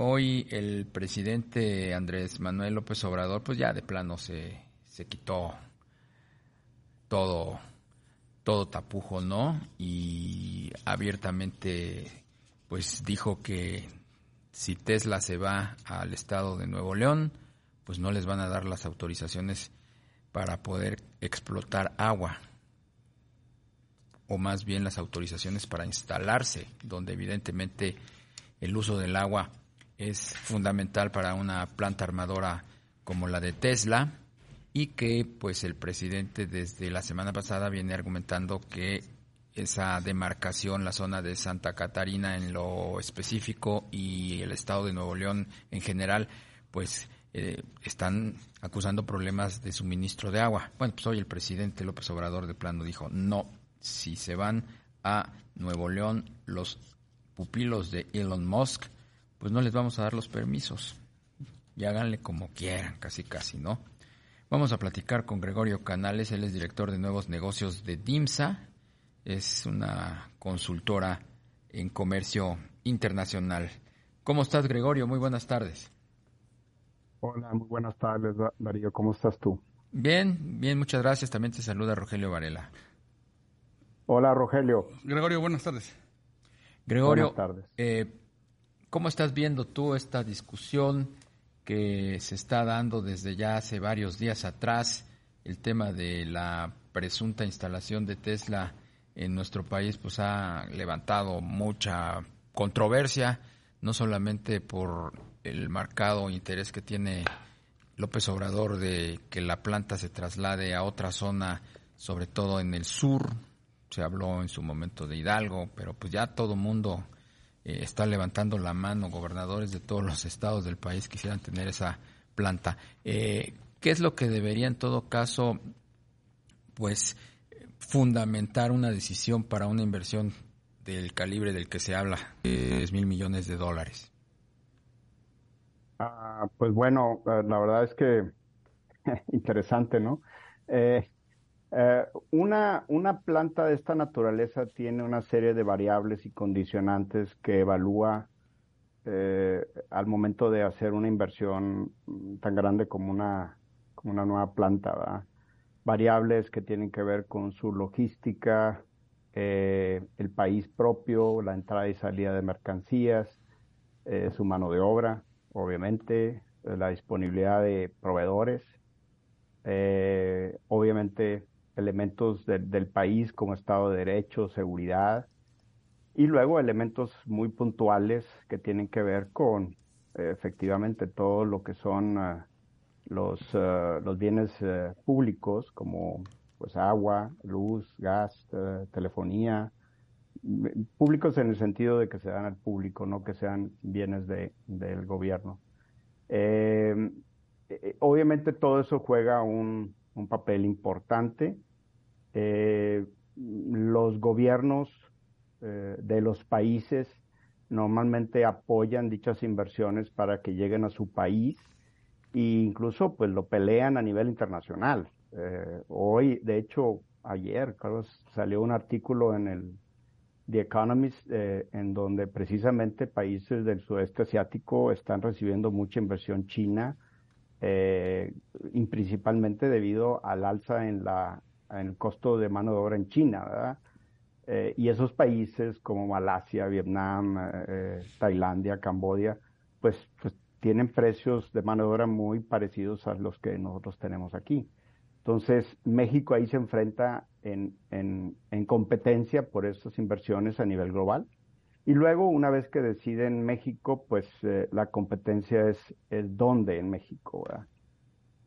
hoy el presidente Andrés Manuel López Obrador, pues ya de plano se, se quitó todo, todo tapujo, ¿no? Y abiertamente, pues dijo que si Tesla se va al estado de Nuevo León, pues no les van a dar las autorizaciones para poder explotar agua, o más bien las autorizaciones para instalarse, donde evidentemente el uso del agua es fundamental para una planta armadora como la de Tesla y que pues el presidente desde la semana pasada viene argumentando que esa demarcación, la zona de Santa Catarina en lo específico y el estado de Nuevo León en general, pues eh, están acusando problemas de suministro de agua. Bueno, pues hoy el presidente López Obrador de plano dijo, no, si se van a Nuevo León los pupilos de Elon Musk, pues no les vamos a dar los permisos. Y háganle como quieran, casi casi, ¿no? Vamos a platicar con Gregorio Canales, él es director de nuevos negocios de DIMSA, es una consultora en comercio internacional. ¿Cómo estás, Gregorio? Muy buenas tardes. Hola, muy buenas tardes, Darío. ¿Cómo estás tú? Bien, bien, muchas gracias. También te saluda Rogelio Varela. Hola, Rogelio. Gregorio, buenas tardes. Gregorio, buenas tardes. Eh, ¿cómo estás viendo tú esta discusión que se está dando desde ya hace varios días atrás? El tema de la presunta instalación de Tesla en nuestro país pues ha levantado mucha controversia, no solamente por el marcado interés que tiene López Obrador de que la planta se traslade a otra zona, sobre todo en el sur. Se habló en su momento de Hidalgo, pero pues ya todo mundo eh, está levantando la mano. Gobernadores de todos los estados del país quisieran tener esa planta. Eh, ¿Qué es lo que debería en todo caso, pues, fundamentar una decisión para una inversión del calibre del que se habla, de 10 mil millones de dólares? Ah, pues bueno, eh, la verdad es que interesante, ¿no? Eh, eh, una, una planta de esta naturaleza tiene una serie de variables y condicionantes que evalúa al momento de hacer una inversión tan grande como una, como una nueva planta. Variables que tienen que ver con su logística, el país propio, la entrada y salida de mercancías, su mano de obra, obviamente, eh, la disponibilidad de proveedores, eh, obviamente elementos del país como Estado de Derecho, seguridad, y luego elementos muy puntuales que tienen que ver con eh, efectivamente todo lo que son los, los bienes públicos como pues agua, luz, gas, telefonía, públicos en el sentido de que se dan al público, no que sean bienes de, del gobierno. Eh, eh, obviamente todo eso juega un, papel importante. Eh, los gobiernos de los países normalmente apoyan dichas inversiones para que lleguen a su país e incluso pues lo pelean a nivel internacional. hoy, de hecho, ayer, Carlos, salió un artículo en el The Economist, eh, en donde precisamente países del sudeste asiático están recibiendo mucha inversión china, eh, y principalmente debido al alza en, la, en el costo de mano de obra en China, ¿verdad? Eh, y esos países como Malasia, Vietnam, Tailandia, Cambodia, pues, pues tienen precios de mano de obra muy parecidos a los que nosotros tenemos aquí. Entonces, México ahí se enfrenta en, competencia por estas inversiones a nivel global. Y luego, una vez que deciden México, pues eh, la competencia es, es dónde en México.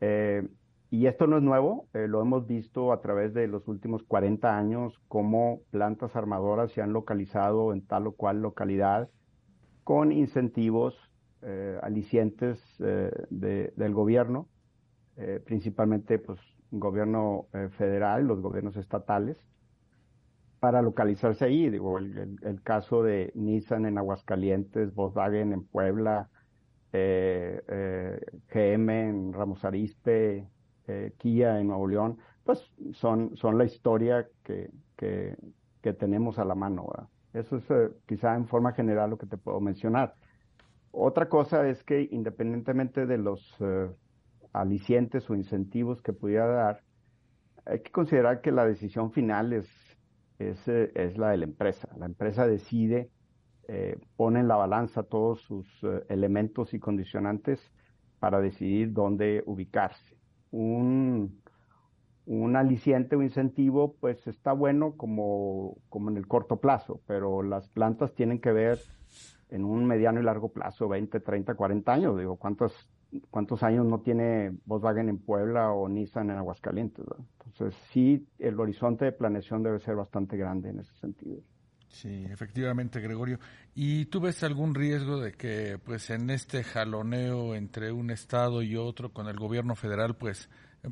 Eh, y esto no es nuevo, eh, lo hemos visto a través de los últimos 40 años, cómo plantas armadoras se han localizado en tal o cual localidad con incentivos alicientes del gobierno, principalmente pues gobierno eh, federal, los gobiernos estatales, para localizarse ahí. Digo, el, caso de Nissan en Aguascalientes, Volkswagen en Puebla, eh, eh, GM en Ramos Arizpe, Kia en Nuevo León, pues son, son la historia que, que, tenemos a la mano. Eso es quizá en forma general lo que te puedo mencionar. Otra cosa es que independientemente de los eh, alicientes o incentivos que pudiera dar, hay que considerar que la decisión final es, es, eh, es la de la empresa. La empresa decide, eh, pone en la balanza todos sus eh, elementos y condicionantes para decidir dónde ubicarse. Un, un aliciente o incentivo, pues está bueno como, como en el corto plazo, pero las plantas tienen que ver en un mediano y largo plazo, 20, 30, 40 años. Digo, ¿cuántos, cuántos años no tiene Volkswagen en Puebla o Nissan en Aguascalientes? Entonces, sí, el horizonte de planeación debe ser bastante grande en ese sentido. Sí, efectivamente, Gregorio. ¿Y tú ves algún riesgo de que, pues, en este jaloneo entre un estado y otro con el gobierno federal, pues,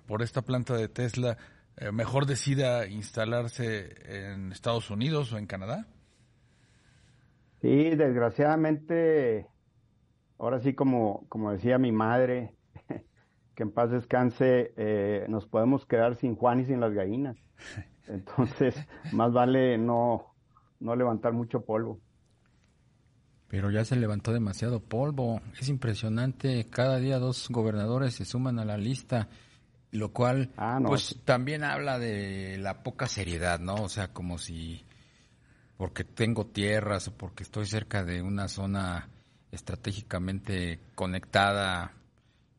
por esta planta de Tesla, eh, mejor decida instalarse en Estados Unidos o en Canadá? Sí, desgraciadamente, ahora sí como, como decía mi madre, que en paz descanse, eh, nos podemos quedar sin Juan y sin las gallinas. Entonces, más vale no, no levantar mucho polvo. Pero ya se levantó demasiado polvo. Es impresionante. Cada día dos gobernadores se suman a la lista, lo cual, Ah, no, pues también habla de la poca seriedad, ¿no? O sea, como si porque tengo tierras o porque estoy cerca de una zona estratégicamente conectada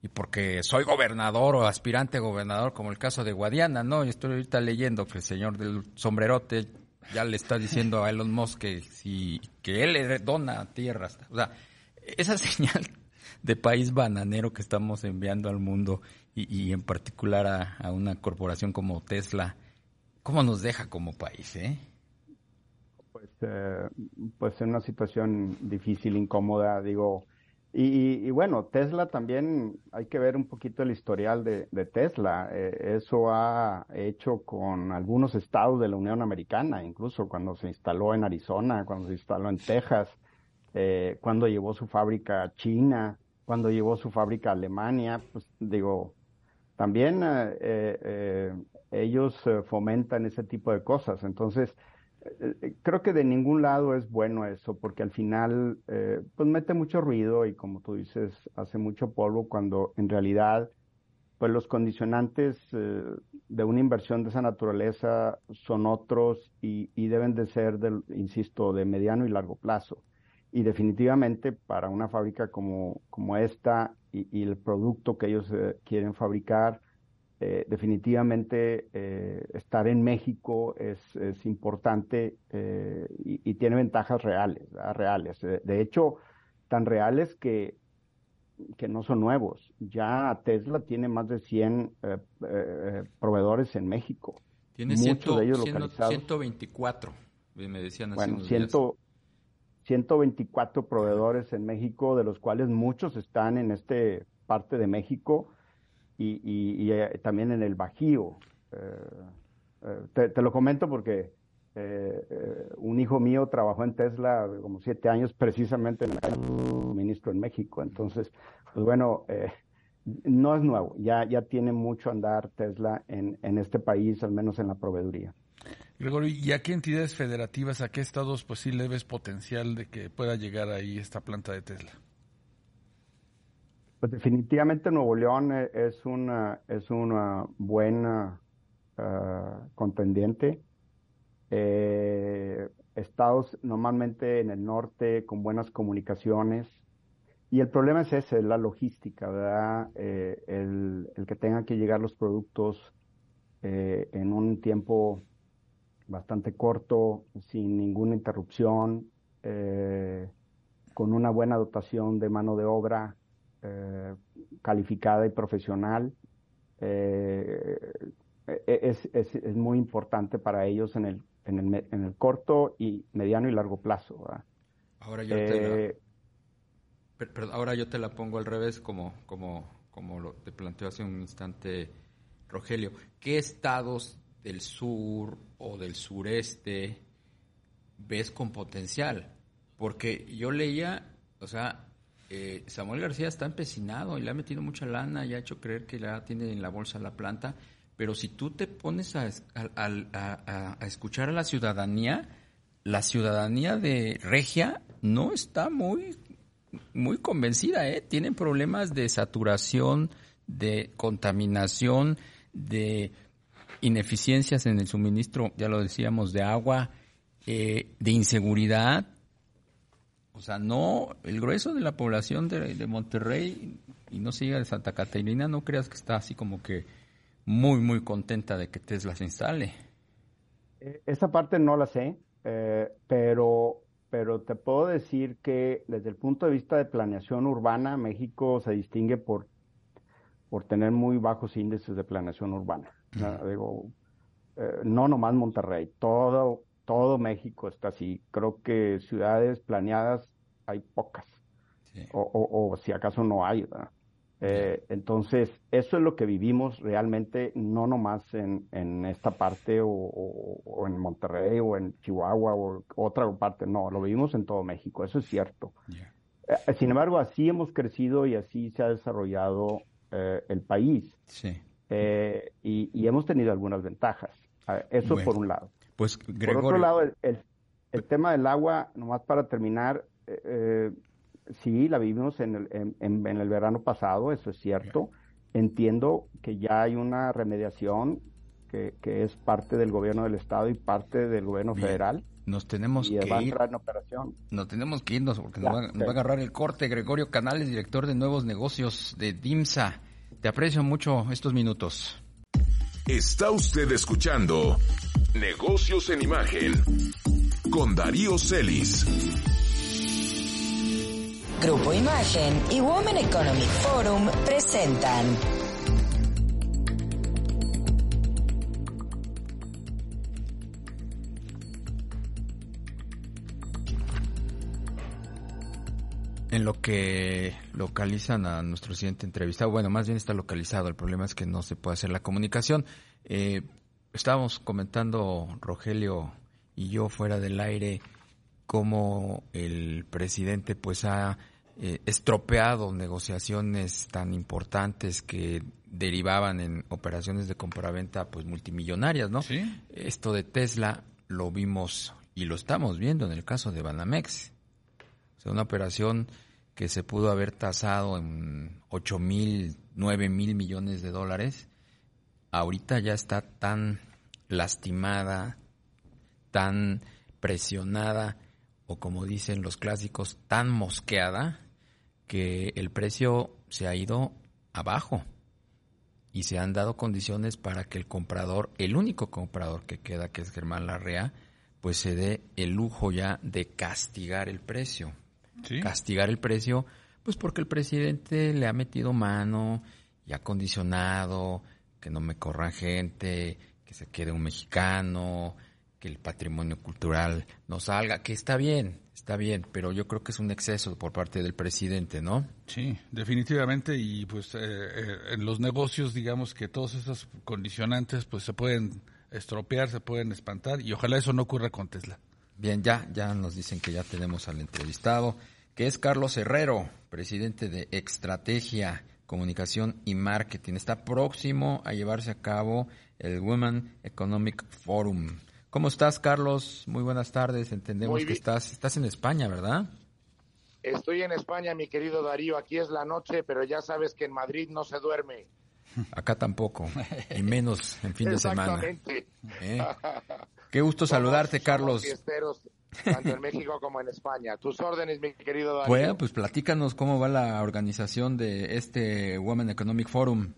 y porque soy gobernador o aspirante gobernador, como el caso de Guadiana, ¿no? Yo estoy ahorita leyendo que el señor del sombrerote ya le está diciendo a Elon Musk que, si, que él le dona tierras. O sea, esa señal de país bananero que estamos enviando al mundo y, en particular a, a una corporación como Tesla, ¿cómo nos deja como país, eh? pues, eh, pues en una situación difícil, incómoda, digo. Y, y- bueno, Tesla también hay que ver un poquito el historial de, Tesla. Eh, eso ha hecho con algunos estados de la Unión Americana, incluso cuando se instaló en Arizona, cuando se instaló en Texas, eh, cuando llevó su fábrica a China, cuando llevó su fábrica a Alemania, pues digo, también eh, ellos fomentan ese tipo de cosas. Entonces, creo que de ningún lado es bueno eso, porque al final, eh, pues mete mucho ruido y como tú dices, hace mucho polvo cuando en realidad, pues los condicionantes eh, de una inversión de esa naturaleza son otros y, deben de ser, del, insisto, de mediano y largo plazo. Y definitivamente para una fábrica como, como esta y, el producto que ellos eh, quieren fabricar, eh, definitivamente eh, estar en México es, es importante eh, y, y tiene ventajas reales, reales. De, de hecho, tan reales que, que no son nuevos. Ya Tesla tiene más de 100 eh, eh, proveedores en México. Tiene Muchos ciento- de ellos ciento- localizados. 124, me decían hace Bueno, unos días. ciento, 124 proveedores en México, de los cuales muchos están en este parte de México y, y- eh, también en el Bajío. Eh, eh, te, te lo comento porque un hijo mío trabajó en Tesla como siete años precisamente en el ministro en México. Entonces, pues bueno, no es nuevo, ya, ya tiene mucho andar Tesla en, en este país, al menos en la proveeduría. Gregorio, ¿y a qué entidades federativas, a qué estados, pues sí le ves potencial de que pueda llegar ahí esta planta de Tesla? Pues definitivamente Nuevo León eh, es una es una buena ah, contendiente. Eh, estados normalmente en el norte con buenas comunicaciones. Y el problema es ese, la logística, ¿verdad? El, el que tengan que llegar los productos eh, en un tiempo bastante corto, sin ninguna interrupción, con una buena dotación de mano de obra calificada y profesional. eh, e- es, es- es muy importante para ellos en el, en el, en el corto y mediano y largo plazo. ¿verdad? Ahora yo te la- Eh, ahora yo te la pongo al revés, como, como, como lo te planteó hace un instante Rogelio. ¿Qué estados del sur o del sureste ves con potencial? Porque yo leía, o sea, eh, Samuel García está empecinado y le ha metido mucha lana y ha hecho creer que ya tiene en la bolsa la planta, pero si tú te pones a, escuchar a la ciudadanía, la ciudadanía de Regia no está muy muy convencida, ¿eh? Tienen problemas de saturación, de contaminación, de ineficiencias en el suministro, ya lo decíamos, de agua, eh, de inseguridad. O sea, no, el grueso de la población de, de Monterrey y no siga de Santa Catarina, no creas que está así como que muy, muy contenta de que Tesla se instale. Eh, esa parte no la sé, eh, pero, pero te puedo decir que desde el punto de vista de planeación urbana, México se distingue por, por tener muy bajos índices de planeación urbana. ¿no? Digo, eh, no nomás Monterrey, todo, todo México está así. Creo que ciudades planeadas hay pocas, sí. o, o, o, si acaso no hay. Eh, entonces, eso es lo que vivimos realmente, no nomás en, en esta parte o, o, o, en Monterrey o en Chihuahua o otra parte, no, lo vivimos en todo México, eso es cierto. Yeah. Eh, sin embargo, así hemos crecido y así se ha desarrollado eh, el país. Sí. Y, y, hemos tenido algunas ventajas. Eso bueno, por un lado. Pues, Gregorio... Por otro lado, el, el, el tema del agua, nomás para terminar, sí, la vivimos en el, en, en el, verano pasado, eso es cierto. Entiendo que ya hay una remediación que, que, es parte del gobierno del estado y parte del gobierno Bien. federal. Nos tenemos y que va a ir. entrar en operación. Nos tenemos que irnos porque nos, va, nos va, a agarrar el corte. Gregorio Canales, director de nuevos negocios de DIMSA. Te aprecio mucho estos minutos. Está usted escuchando Negocios en Imagen con Darío Celis. Grupo Imagen y Women Economic Forum presentan. En lo que localizan a nuestro siguiente entrevistado, bueno, más bien está localizado, el problema es que no se puede hacer la comunicación. Eh, estábamos comentando, Rogelio y yo, fuera del aire, cómo el presidente pues ha eh, estropeado negociaciones tan importantes que derivaban en operaciones de compraventa pues multimillonarias, ¿no? Sí. Esto de Tesla lo vimos y lo estamos viendo en el caso de Banamex. O sea, una operación que se pudo haber tasado en 8 mil, 9 mil millones de dólares, ahorita ya está tan lastimada, tan presionada, o como dicen los clásicos, tan mosqueada, que el precio se ha ido abajo y se han dado condiciones para que el comprador, el único comprador que queda, que es Germán Larrea, pues se dé el lujo ya de castigar el precio. ¿Sí? Castigar el precio, pues porque el presidente le ha metido mano y ha condicionado que no me corran gente, que se quede un mexicano, que el patrimonio cultural no salga, que está bien, está bien, pero yo creo que es un exceso por parte del presidente, ¿no? Sí, definitivamente, y pues eh, eh, en los negocios, digamos que todos esos condicionantes pues se pueden estropear, se pueden espantar, y ojalá eso no ocurra con Tesla. Bien, ya, ya nos dicen que ya tenemos al entrevistado, que es Carlos Herrero, presidente de Extrategia, Comunicación y Marketing. Está próximo a llevarse a cabo el Women Economic Forum. ¿Cómo estás, Carlos? Muy buenas tardes. Entendemos que estás, estás en España, ¿verdad? Estoy en España, mi querido Darío. Aquí es la noche, pero ya sabes que en Madrid no se duerme. Acá tampoco, y menos en fin de semana. Exactamente. ¿Eh? Qué gusto saludarte, Carlos. Fiesteros, tanto en México como en España. Tus órdenes, mi querido Darío. Bueno, pues platícanos cómo va la organización de este Women Economic Forum.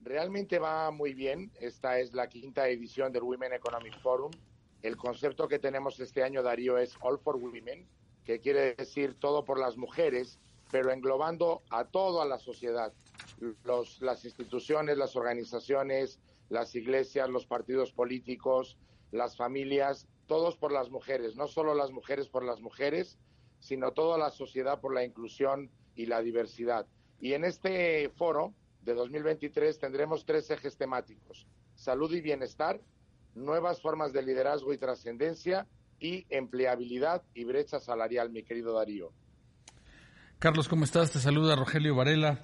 Realmente va muy bien. Esta es la quinta edición del Women Economic Forum. El concepto que tenemos este año, Darío, es All for Women, que quiere decir todo por las mujeres, pero englobando a toda la sociedad. Los, las instituciones, las organizaciones, las iglesias, los partidos políticos, las familias, todos por las mujeres, no solo las mujeres por las mujeres, sino toda la sociedad por la inclusión y la diversidad. Y en este foro de 2023 tendremos tres ejes temáticos, salud y bienestar, nuevas formas de liderazgo y trascendencia y empleabilidad y brecha salarial, mi querido Darío. Carlos, ¿cómo estás? Te saluda Rogelio Varela.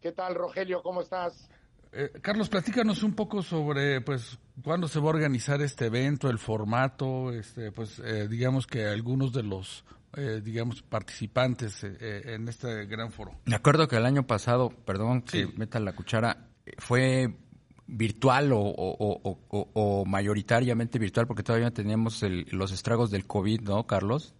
¿Qué tal, Rogelio? ¿Cómo estás? Eh, Carlos, platícanos un poco sobre, pues, cuándo se va a organizar este evento, el formato, este, pues, eh, digamos que algunos de los eh, digamos, participantes en este gran foro. Me acuerdo que el año pasado, perdón que meta la cuchara, fue virtual o, mayoritariamente virtual, porque todavía teníamos los estragos del COVID, ¿no, Carlos?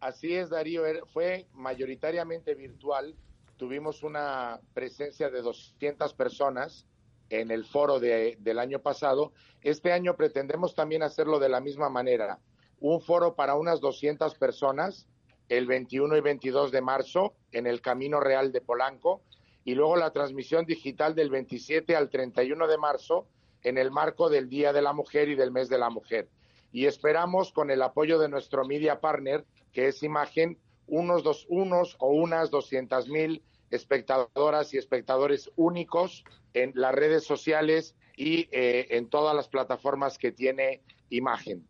Así es, Darío, er, fue mayoritariamente virtual. Tuvimos una presencia de 200 personas en el foro del año pasado. Este año pretendemos también hacerlo de la misma manera. Un foro para unas 200 personas el 21 y 22 de marzo en el Camino Real de Polanco y luego la transmisión digital del 27 al 31 de marzo en el marco del Día de la Mujer y del Mes de la Mujer. Y esperamos, con el apoyo de nuestro media partner, que es Imagen, unos, dos, unos o unas 200 mil espectadoras y espectadores únicos en las redes sociales y eh, en todas las plataformas que tiene Imagen.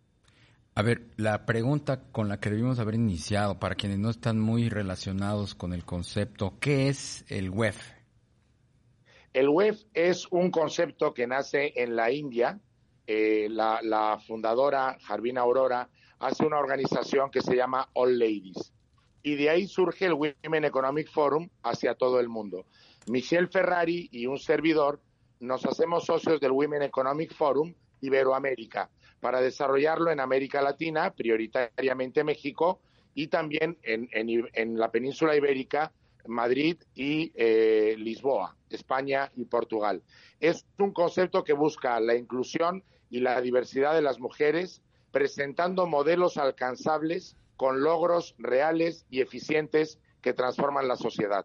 A ver, la pregunta con la que debimos haber iniciado, para quienes no están muy relacionados con el concepto, ¿qué es el WEF? El WEF es un concepto que nace en la India. Eh, la, fundadora, Jarvina Aurora, hace una organización que se llama All Ladies. Y de ahí surge el Women Economic Forum hacia todo el mundo. Michelle Ferrari y un servidor nos hacemos socios del Women Economic Forum Iberoamérica para desarrollarlo en América Latina, prioritariamente México, y también en, la península ibérica, Madrid y eh, Lisboa, España y Portugal. Es un concepto que busca la inclusión y la diversidad de las mujeres, presentando modelos alcanzables con logros reales y eficientes que transforman la sociedad.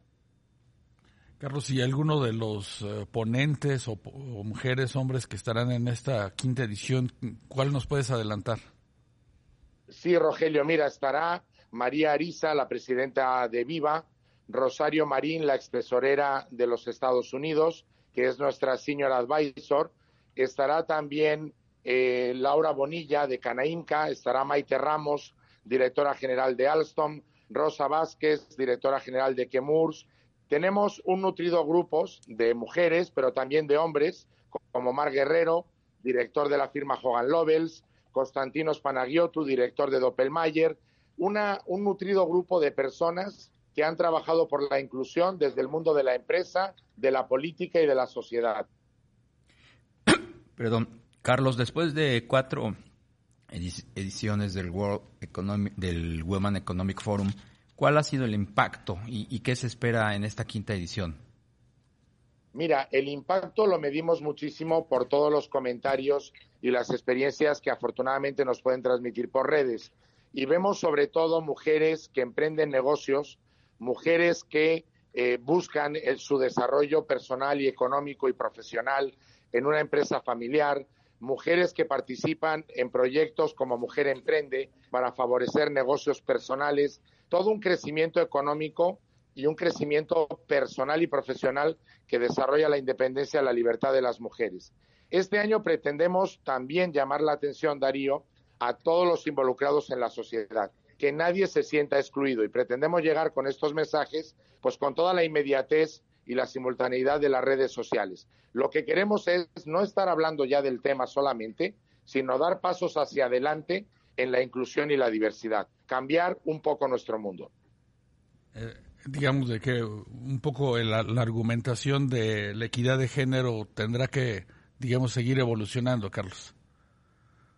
Carlos, ¿y alguno de los eh, ponentes o, mujeres, hombres que estarán en esta quinta edición, cuál nos puedes adelantar? Sí, Rogelio, mira, estará María Arisa, la presidenta de Viva, Rosario Marín, la expresorera de los Estados Unidos, que es nuestra senior advisor, estará también eh, Laura Bonilla de Canaimca, estará Maite Ramos, directora general de Alstom, Rosa Vázquez, directora general de Kemurs, tenemos un nutrido grupo de mujeres, pero también de hombres, como Mar Guerrero, director de la firma Hogan Lovells, Constantinos Panagiotu, director de Doppelmayr, una, un nutrido grupo de personas que han trabajado por la inclusión desde el mundo de la empresa, de la política y de la sociedad. Perdón, Carlos, después de cuatro ediciones del World Economic, del Women Economic Forum, ¿Cuál ha sido el impacto y, qué se espera en esta quinta edición? Mira, el impacto lo medimos muchísimo por todos los comentarios y las experiencias que afortunadamente nos pueden transmitir por redes. Y vemos sobre todo mujeres que emprenden negocios, mujeres que eh, buscan su desarrollo personal y económico y profesional en una empresa familiar, mujeres que participan en proyectos como Mujer Emprende para favorecer negocios personales todo un crecimiento económico y un crecimiento personal y profesional que desarrolla la independencia y la libertad de las mujeres. Este año pretendemos también llamar la atención, Darío, a todos los involucrados en la sociedad, que nadie se sienta excluido y pretendemos llegar con estos mensajes pues con toda la inmediatez y la simultaneidad de las redes sociales. Lo que queremos es no estar hablando ya del tema solamente, sino dar pasos hacia adelante en la inclusión y la diversidad, cambiar un poco nuestro mundo. Eh, digamos de que un poco la, argumentación de la equidad de género tendrá que, digamos, seguir evolucionando, Carlos.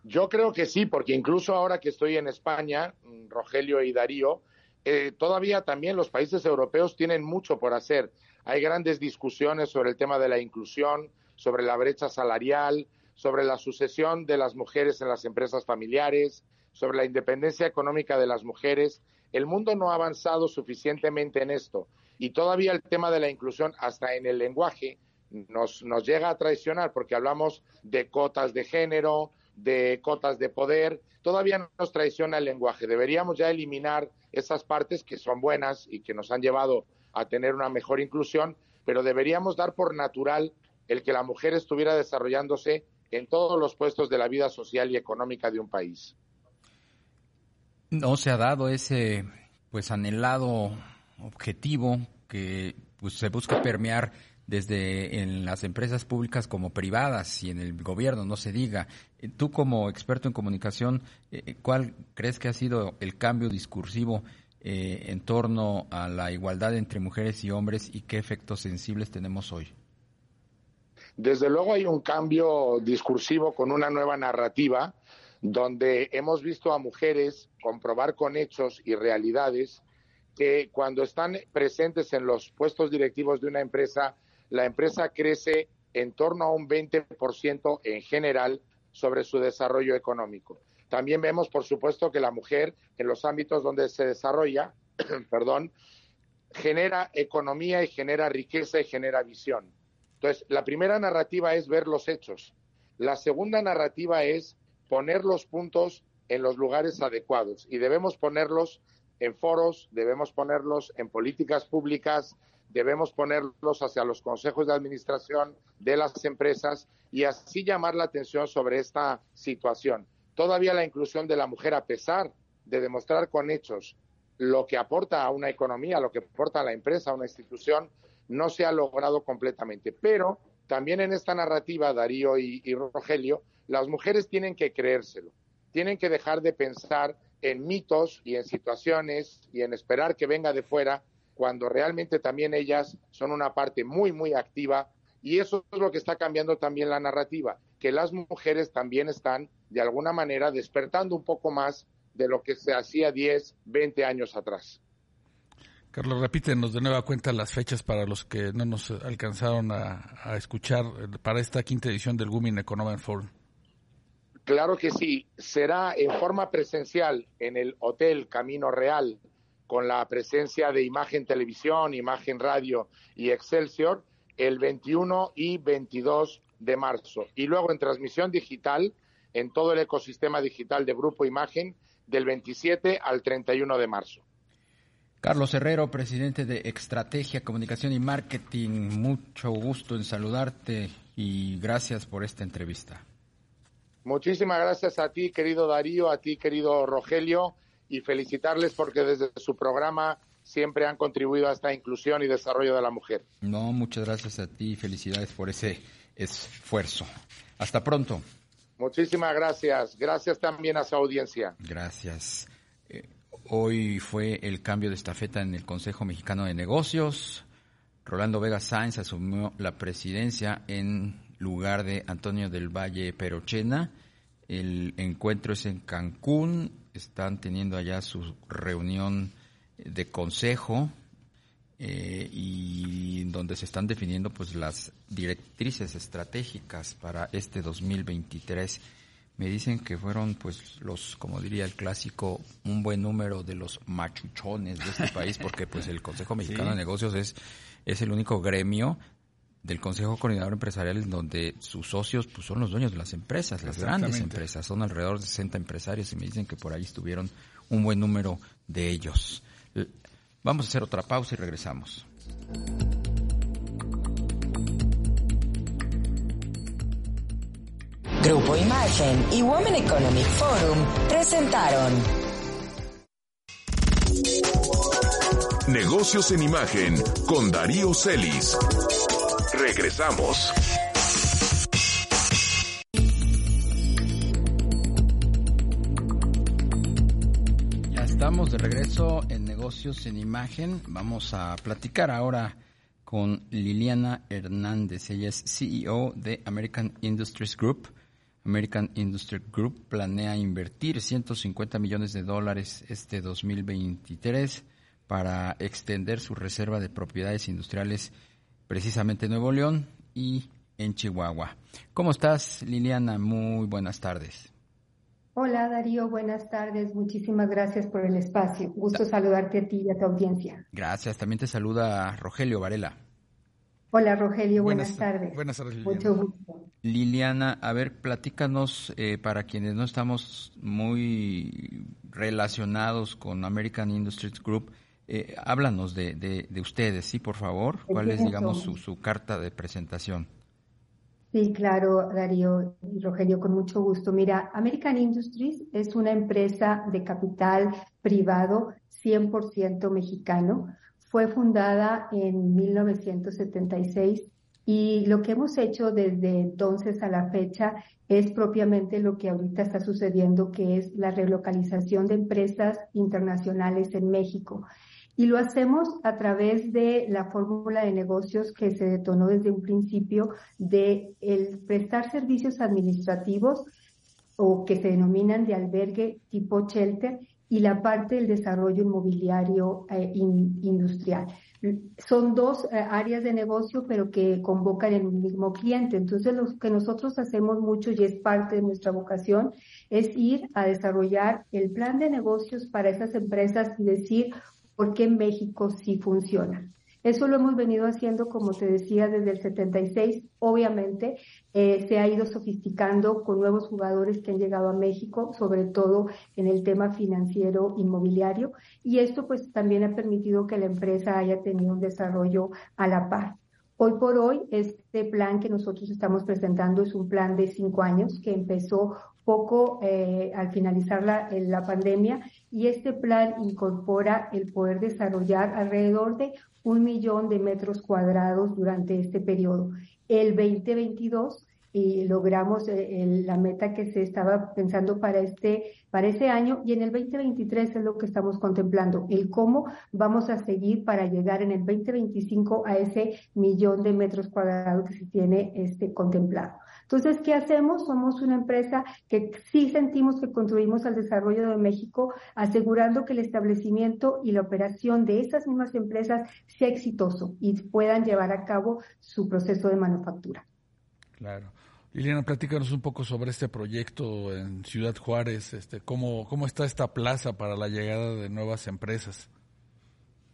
Yo creo que sí, porque incluso ahora que estoy en España, mm, Rogelio y Darío, eh, todavía también los países europeos tienen mucho por hacer. Hay grandes discusiones sobre el tema de la inclusión, sobre la brecha salarial, sobre la sucesión de las mujeres en las empresas familiares, sobre la independencia económica de las mujeres. El mundo no ha avanzado suficientemente en esto y todavía el tema de la inclusión hasta en el lenguaje nos, nos llega a traicionar porque hablamos de cotas de género, de cotas de poder, todavía nos traiciona el lenguaje. Deberíamos ya eliminar esas partes que son buenas y que nos han llevado a tener una mejor inclusión, pero deberíamos dar por natural el que la mujer estuviera desarrollándose en todos los puestos de la vida social y económica de un país. No se ha dado ese pues anhelado objetivo que pues, se busca permear desde en las empresas públicas como privadas y en el gobierno, no se diga. Tú como experto en comunicación, eh, ¿cuál crees que ha sido el cambio discursivo eh, en torno a la igualdad entre mujeres y hombres y qué efectos sensibles tenemos hoy? Desde luego hay un cambio discursivo con una nueva narrativa donde hemos visto a mujeres comprobar con hechos y realidades que cuando están presentes en los puestos directivos de una empresa, la empresa crece en torno a un 20% en general sobre su desarrollo económico. También vemos, por supuesto, que la mujer en los ámbitos donde se desarrolla, perdón, genera economía y genera riqueza y genera visión. Entonces, la primera narrativa es ver los hechos. La segunda narrativa es poner los puntos en los lugares adecuados y debemos ponerlos en foros, debemos ponerlos en políticas públicas, debemos ponerlos hacia los consejos de administración de las empresas y así llamar la atención sobre esta situación. Todavía la inclusión de la mujer, a pesar de demostrar con hechos lo que aporta a una economía, lo que aporta a la empresa, a una institución, no se ha logrado completamente. Pero también en esta narrativa, Darío y, Rogelio, las mujeres tienen que creérselo, tienen que dejar de pensar en mitos y en situaciones y en esperar que venga de fuera, cuando realmente también ellas son una parte muy, muy activa. Y eso es lo que está cambiando también la narrativa, que las mujeres también están, de alguna manera, despertando un poco más de lo que se hacía 10, 20 años atrás. Carlos, repítenos de nueva cuenta las fechas para los que no nos alcanzaron a, a escuchar para esta quinta edición del Women Economic Forum. Claro que sí, será en forma presencial en el Hotel Camino Real, con la presencia de Imagen Televisión, Imagen Radio y Excelsior, el 21 y 22 de marzo. Y luego en transmisión digital, en todo el ecosistema digital de Grupo Imagen, del 27 al 31 de marzo. Carlos Herrero, presidente de Estrategia, Comunicación y Marketing, mucho gusto en saludarte y gracias por esta entrevista. Muchísimas gracias a ti, querido Darío, a ti, querido Rogelio, y felicitarles porque desde su programa siempre han contribuido a esta inclusión y desarrollo de la mujer. No, muchas gracias a ti y felicidades por ese esfuerzo. Hasta pronto. Muchísimas gracias. Gracias también a su audiencia. Gracias. Eh, hoy fue el cambio de estafeta en el Consejo Mexicano de Negocios. Rolando Vega Sáenz asumió la presidencia en lugar de Antonio del Valle Perochena. El encuentro es en Cancún, están teniendo allá su reunión de consejo eh, y donde se están definiendo pues las directrices estratégicas para este 2023. Me dicen que fueron pues los, como diría el clásico, un buen número de los machuchones de este país porque pues el Consejo Mexicano de Negocios es es el único gremio del Consejo Coordinador Empresarial en donde sus socios pues, son los dueños de las empresas, las grandes empresas. Son alrededor de 60 empresarios y me dicen que por ahí estuvieron un buen número de ellos. Vamos a hacer otra pausa y regresamos. Grupo Imagen y Women Economic Forum presentaron Negocios en Imagen con Darío Celis. Regresamos. Ya estamos de regreso en Negocios en Imagen. Vamos a platicar ahora con Liliana Hernández. Ella es CEO de American Industries Group. American Industries Group planea invertir 150 millones de dólares este 2023 para extender su reserva de propiedades industriales precisamente en Nuevo León y en Chihuahua. ¿Cómo estás, Liliana? Muy buenas tardes. Hola, Darío. Buenas tardes. Muchísimas gracias por el espacio. Gusto saludarte a ti y a tu audiencia. Gracias. También te saluda Rogelio Varela. Hola, Rogelio. Buenas, tardes. Buenas tardes, Liliana. Mucho gusto. Liliana, a ver, platícanos eh, para quienes no estamos muy relacionados con American Industries Group. Eh, háblanos de, de, de, ustedes, sí, por favor. ¿Cuál es, digamos, su, su, carta de presentación? Sí, claro, Darío y Rogelio, con mucho gusto. Mira, American Industries es una empresa de capital privado 100% mexicano. Fue fundada en 1976 Y lo que hemos hecho desde entonces a la fecha es propiamente lo que ahorita está sucediendo, que es la relocalización de empresas internacionales en México. Y lo hacemos a través de la fórmula de negocios que se detonó desde un principio de el prestar servicios administrativos o que se denominan de albergue tipo shelter y la parte del desarrollo inmobiliario eh, industrial. Son dos eh, áreas de negocio, pero que convocan el mismo cliente. Entonces, lo que nosotros hacemos mucho y es parte de nuestra vocación es ir a desarrollar el plan de negocios para esas empresas y decir por qué en México sí funciona. Eso lo hemos venido haciendo, como te decía, desde el 76. Obviamente eh, se ha ido sofisticando con nuevos jugadores que han llegado a México, sobre todo en el tema financiero inmobiliario. Y esto pues también ha permitido que la empresa haya tenido un desarrollo a la par. Hoy por hoy, este plan que nosotros estamos presentando es un plan de cinco años que empezó poco eh, al finalizar la, la pandemia y este plan incorpora el poder desarrollar alrededor de un millón de metros cuadrados durante este periodo. El 2022 y logramos eh, la meta que se estaba pensando para este para ese año y en el 2023 es lo que estamos contemplando el cómo vamos a seguir para llegar en el 2025 a ese millón de metros cuadrados que se tiene este contemplado entonces, ¿qué hacemos? Somos una empresa que sí sentimos que contribuimos al desarrollo de México, asegurando que el establecimiento y la operación de esas mismas empresas sea exitoso y puedan llevar a cabo su proceso de manufactura. Claro. Liliana, platícanos un poco sobre este proyecto en Ciudad Juárez, este, cómo, cómo está esta plaza para la llegada de nuevas empresas.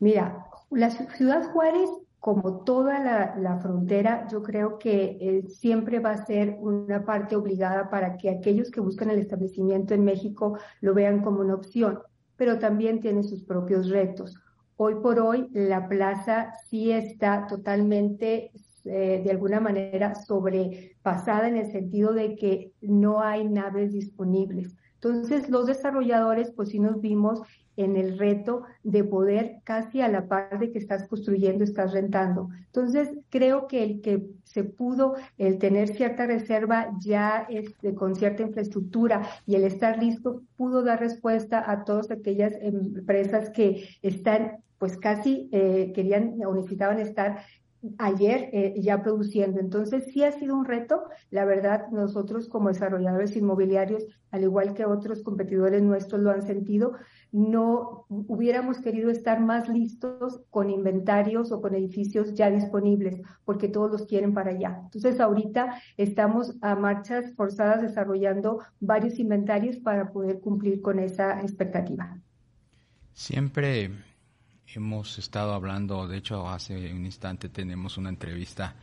Mira, la Ciudad Juárez como toda la, frontera, yo creo que eh, siempre va a ser una parte obligada para que aquellos que buscan el establecimiento en México lo vean como una opción, pero también tiene sus propios retos. Hoy por hoy, la plaza sí está totalmente, eh, de alguna manera, sobrepasada en el sentido de que no hay naves disponibles. Entonces, los desarrolladores, pues sí nos vimos en el reto de poder casi a la par de que estás construyendo, estás rentando. Entonces, creo que el que se pudo, el tener cierta reserva ya este, con cierta infraestructura y el estar listo, pudo dar respuesta a todas aquellas empresas que están pues casi eh, querían o necesitaban estar ayer eh, ya produciendo. Entonces, sí ha sido un reto. La verdad, nosotros como desarrolladores inmobiliarios, al igual que otros competidores nuestros lo han sentido, no hubiéramos querido estar más listos con inventarios o con edificios ya disponibles, porque todos los quieren para allá. Entonces, ahorita estamos a marchas forzadas desarrollando varios inventarios para poder cumplir con esa expectativa. Siempre hemos estado hablando, de hecho hace un instante tenemos una entrevista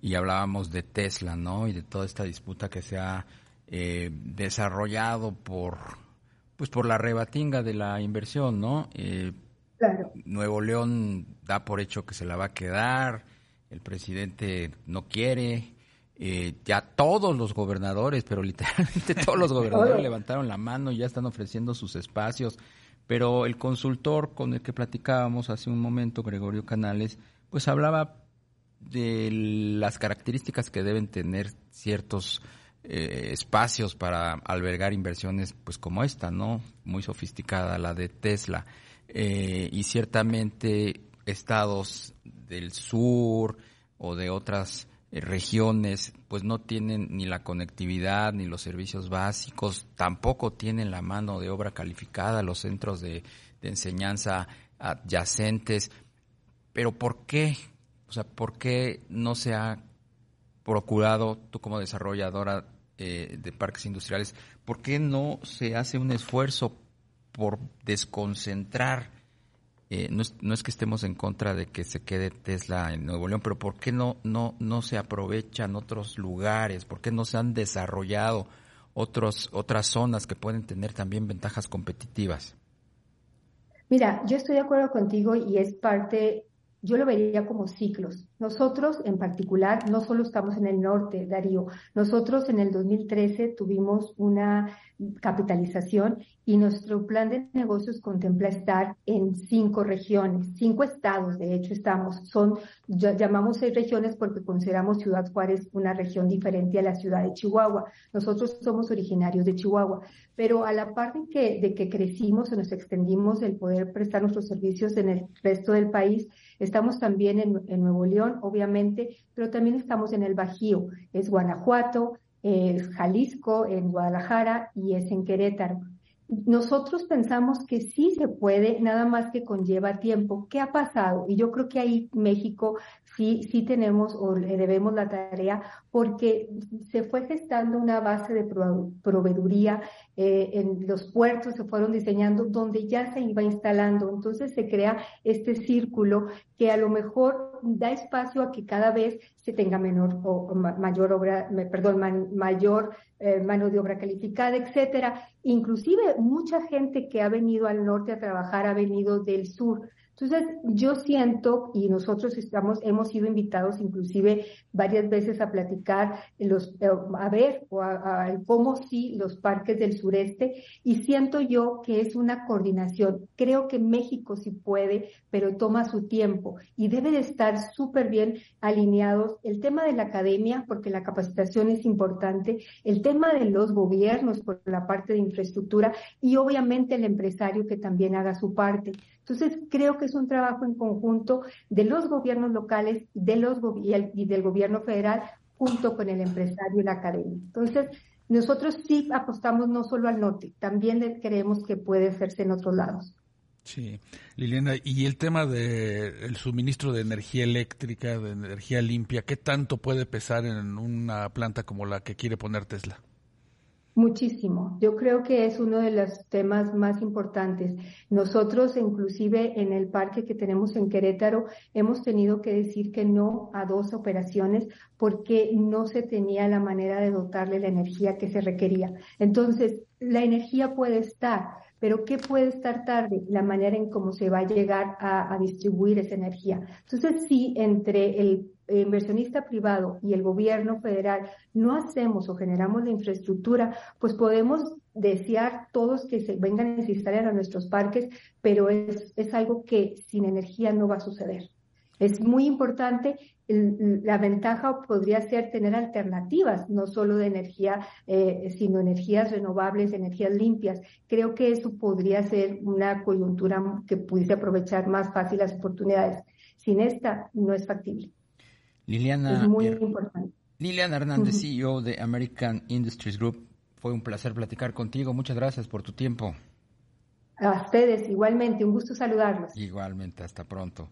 y hablábamos de Tesla, ¿no? Y de toda esta disputa que se ha eh, desarrollado por, pues por la rebatinga de la inversión, ¿no? Eh, claro. Nuevo León da por hecho que se la va a quedar, el presidente no quiere, eh, ya todos los gobernadores, pero literalmente todos los gobernadores levantaron la mano y ya están ofreciendo sus espacios. Pero el consultor con el que platicábamos hace un momento, Gregorio Canales, pues hablaba de las características que deben tener ciertos eh, espacios para albergar inversiones pues como esta, ¿no? Muy sofisticada, la de Tesla. Eh, y ciertamente estados del sur o de otras regiones pues no tienen ni la conectividad ni los servicios básicos, tampoco tienen la mano de obra calificada, los centros de, enseñanza adyacentes. Pero ¿por qué? O sea, ¿por qué no se ha procurado, tú como desarrolladora eh, de parques industriales, ¿por qué no se hace un esfuerzo por desconcentrar eh, no, es, no, es, que estemos en contra de que se quede Tesla en Nuevo León, pero ¿por qué no, no, no se aprovechan otros lugares? ¿Por qué no se han desarrollado otros, otras zonas que pueden tener también ventajas competitivas? Mira, yo estoy de acuerdo contigo y es parte yo lo vería como ciclos. Nosotros en particular no solo estamos en el norte, Darío, nosotros en el 2013 tuvimos una capitalización y nuestro plan de negocios contempla estar en cinco regiones, cinco estados, de hecho estamos, son, llamamos seis regiones porque consideramos Ciudad Juárez una región diferente a la ciudad de Chihuahua. Nosotros somos originarios de Chihuahua, pero a la parte que, de que crecimos o nos extendimos el poder prestar nuestros servicios en el resto del país, Estamos también en, Nuevo León, obviamente, pero también estamos en el Bajío, es Guanajuato, es Jalisco, en Guadalajara y es en Querétaro. Nosotros pensamos que sí se puede, nada más que conlleva tiempo. ¿Qué ha pasado? Y yo creo que ahí México sí, sí tenemos o le debemos la tarea porque se fue gestando una base de proveeduría eh, en los puertos, se fueron diseñando donde ya se iba instalando. Entonces se crea este círculo que a lo mejor da espacio a que cada vez se tenga menor o, mayor obra, perdón, mayor eh, mano de obra calificada, etcétera. Inclusive mucha gente que ha venido al norte a trabajar ha venido del sur. Entonces, yo siento, y nosotros estamos, hemos sido invitados inclusive varias veces a platicar, los, eh, a ver o a, cómo sí los parques del sureste, y siento yo que es una coordinación. Creo que México sí puede, pero toma su tiempo y debe de estar súper bien alineados. El tema de la academia, porque la capacitación es importante, el tema de los gobiernos por la parte de infraestructura y obviamente el empresario que también haga su parte. Entonces, creo que es un trabajo en conjunto de los gobiernos locales de los y del gobierno federal junto con el empresario y la academia. Entonces, nosotros sí apostamos no solo al norte, también creemos que puede hacerse en otros lados. Sí, Liliana, y el tema del suministro de energía eléctrica, de energía limpia, ¿qué tanto puede pesar en una planta como la que quiere poner Tesla? Muchísimo. Yo creo que es uno de los temas más importantes. Nosotros, inclusive en el parque que tenemos en Querétaro, hemos tenido que decir que no a dos operaciones porque no se tenía la manera de dotarle la energía que se requería. Entonces, la energía puede estar, pero ¿qué puede estar tarde? La manera en cómo se va a llegar a, distribuir esa energía. Entonces, sí, entre el inversionista privado y el gobierno federal no hacemos o generamos la infraestructura, pues podemos desear todos que se vengan a instalar a nuestros parques, pero es, es algo que sin energía no va a suceder. Es muy importante, la ventaja podría ser tener alternativas, no solo de energía, eh, sino energías renovables, energías limpias. Creo que eso podría ser una coyuntura que pudiese aprovechar más fácil las oportunidades. Sin esta, no es factible. Liliana, es muy importante. Liliana Hernández, CEO de American Industries Group. Fue un placer platicar contigo. Muchas gracias por tu tiempo. A ustedes, igualmente. Un gusto saludarlos. Igualmente, hasta pronto.